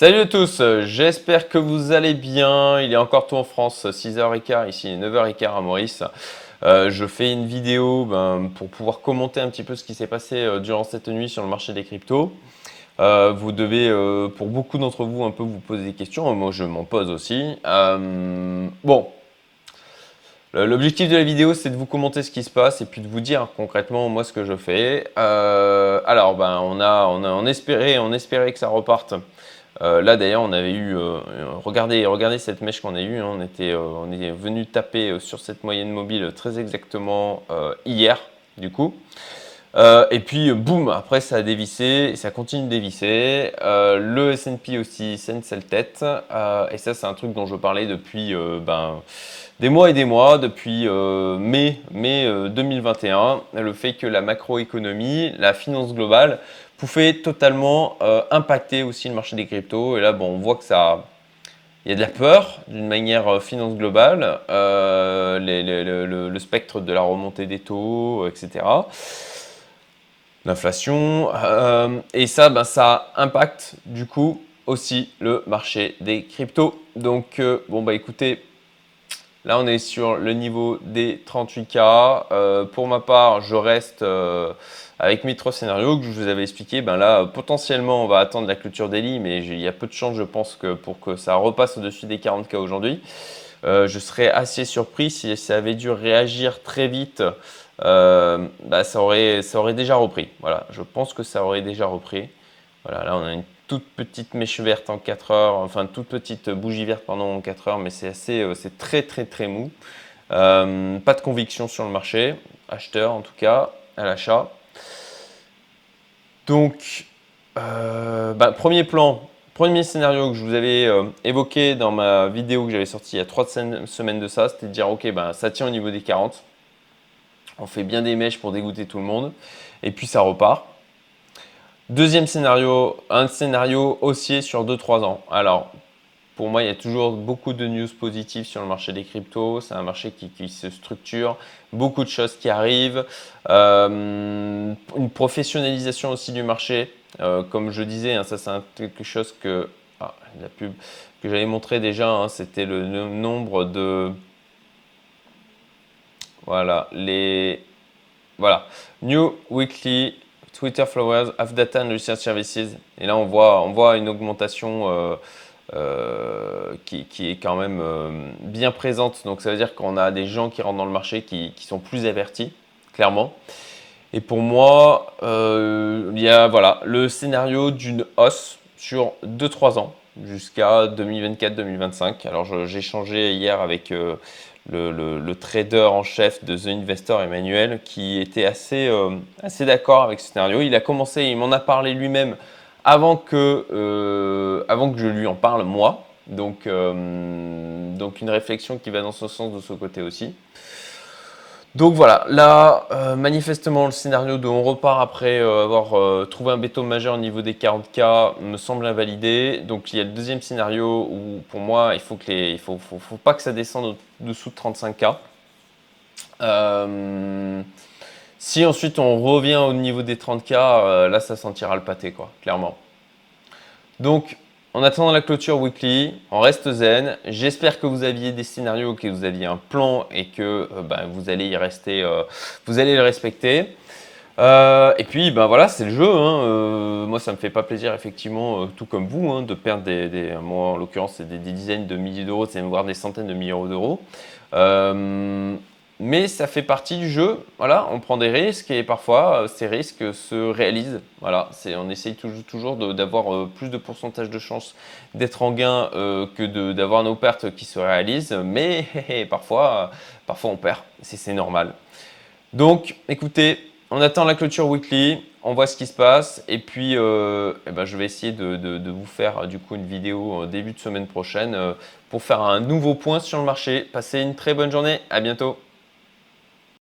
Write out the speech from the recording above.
Salut à tous, j'espère que vous allez bien. Il est encore tôt en France, 6h15 ici, 9h15 à Maurice. Euh, je fais une vidéo ben, pour pouvoir commenter un petit peu ce qui s'est passé euh, durant cette nuit sur le marché des cryptos. Euh, vous devez, pour beaucoup d'entre vous, un peu vous poser des questions. Moi, je m'en pose aussi. bon, L'objectif de la vidéo, c'est de vous commenter ce qui se passe et puis de vous dire concrètement moi ce que je fais. alors, ben, on a, on a, on espérait que ça reparte euh, là d'ailleurs, on avait eu, euh, regardez, regardez cette mèche qu'on a eue, hein. on, était, euh, on est venu taper sur cette moyenne mobile très exactement hier, du coup. Et puis boum, après ça a dévissé, ça continue de dévisser. le S&P aussi une seule tête. et ça c'est un truc dont je parlais depuis ben, des mois et des mois, depuis mai, mai 2021. Le fait que la macroéconomie, la finance globale pouvait totalement euh, impacter aussi le marché des cryptos. Et là, bon, on voit que ça, il y a de la peur d'une manière euh, finance globale, euh, le, spectre de la remontée des taux, etc. L'inflation. et ça, ben, ça impacte du coup aussi le marché des cryptos. Donc, bon, bah écoutez, là on est sur le niveau des 38K. pour ma part, je reste avec mes trois scénarios que je vous avais expliqué, ben là, potentiellement, on va attendre la clôture des mais il y a peu de chances, je pense, que pour que ça repasse au-dessus des 40K aujourd'hui. Euh, je serais assez surpris si ça avait dû réagir très vite. Euh, bah, ça, aurait, ça aurait déjà repris. Voilà, je pense que ça aurait déjà repris. Voilà, là, on a une toute petite mèche verte en 4 heures, enfin, toute petite bougie verte pendant en 4 heures, mais c'est assez, euh, c'est très, très, très mou. pas de conviction sur le marché, acheteur en tout cas, à l'achat. Donc, bah, premier plan, premier scénario que je vous avais euh, évoqué dans ma vidéo que j'avais sortie il y a trois semaines de ça, c'était de dire ok, bah, ça tient au niveau des 40. On fait bien des mèches pour dégoûter tout le monde. Et puis ça repart. Deuxième scénario, un scénario haussier sur 2-3 ans. Alors, pour moi, il y a toujours beaucoup de news positives sur le marché des cryptos. C'est un marché qui, se structure, beaucoup de choses qui arrivent, euh, une professionnalisation aussi du marché. Euh, comme je disais, hein, ça c'est quelque chose que ah, la pub que j'avais montré déjà, hein, c'était le, nombre de voilà les voilà new weekly Twitter followers of data and research services. Et là, on voit on voit une augmentation. Euh, euh, qui, est quand même bien présente. Donc ça veut dire qu'on a des gens qui rentrent dans le marché qui, sont plus avertis, clairement. Et pour moi, euh, il y a voilà, le scénario d'une hausse sur 2-3 ans jusqu'à 2024-2025. Alors j'ai échangé hier avec le, trader en chef de The Investor, Emmanuel, qui était assez, assez d'accord avec ce scénario. Il a commencé, il m'en a parlé lui-même avant que, euh, avant que je lui en parle moi. Donc, euh, donc une réflexion qui va dans ce sens de ce côté aussi. Donc voilà, là, euh, manifestement, le scénario de on repart après avoir trouvé un béton majeur au niveau des 40K me semble invalidé. Donc il y a le deuxième scénario où pour moi, il faut que les, faut, faut, faut pas que ça descende au-dessous de 35K. Si ensuite on revient au niveau des 30K, euh, là ça sentira le pâté, quoi, clairement. Donc, en attendant la clôture weekly, on reste zen. J'espère que vous aviez des scénarios, que vous aviez un plan et que euh, ben, vous allez y rester, euh, vous allez le respecter. et puis, ben voilà, c'est le jeu. Hein. moi, ça me fait pas plaisir, effectivement, tout comme vous, hein, de perdre des, moi en l'occurrence, c'est des, dizaines de milliers d'euros, c'est voire des centaines de milliers d'euros mais ça fait partie du jeu. Voilà, on prend des risques et parfois euh, ces risques se réalisent. On essaye toujours, d'avoir euh, plus de pourcentage de chances d'être en gain euh, que d'avoir nos pertes qui se réalisent, mais parfois, on perd. C'est, normal. Donc, écoutez, on attend la clôture weekly, on voit ce qui se passe et puis eh ben, je vais essayer de, de, vous faire du coup une vidéo début de semaine prochaine pour faire un nouveau point sur le marché. Passez une très bonne journée, à bientôt.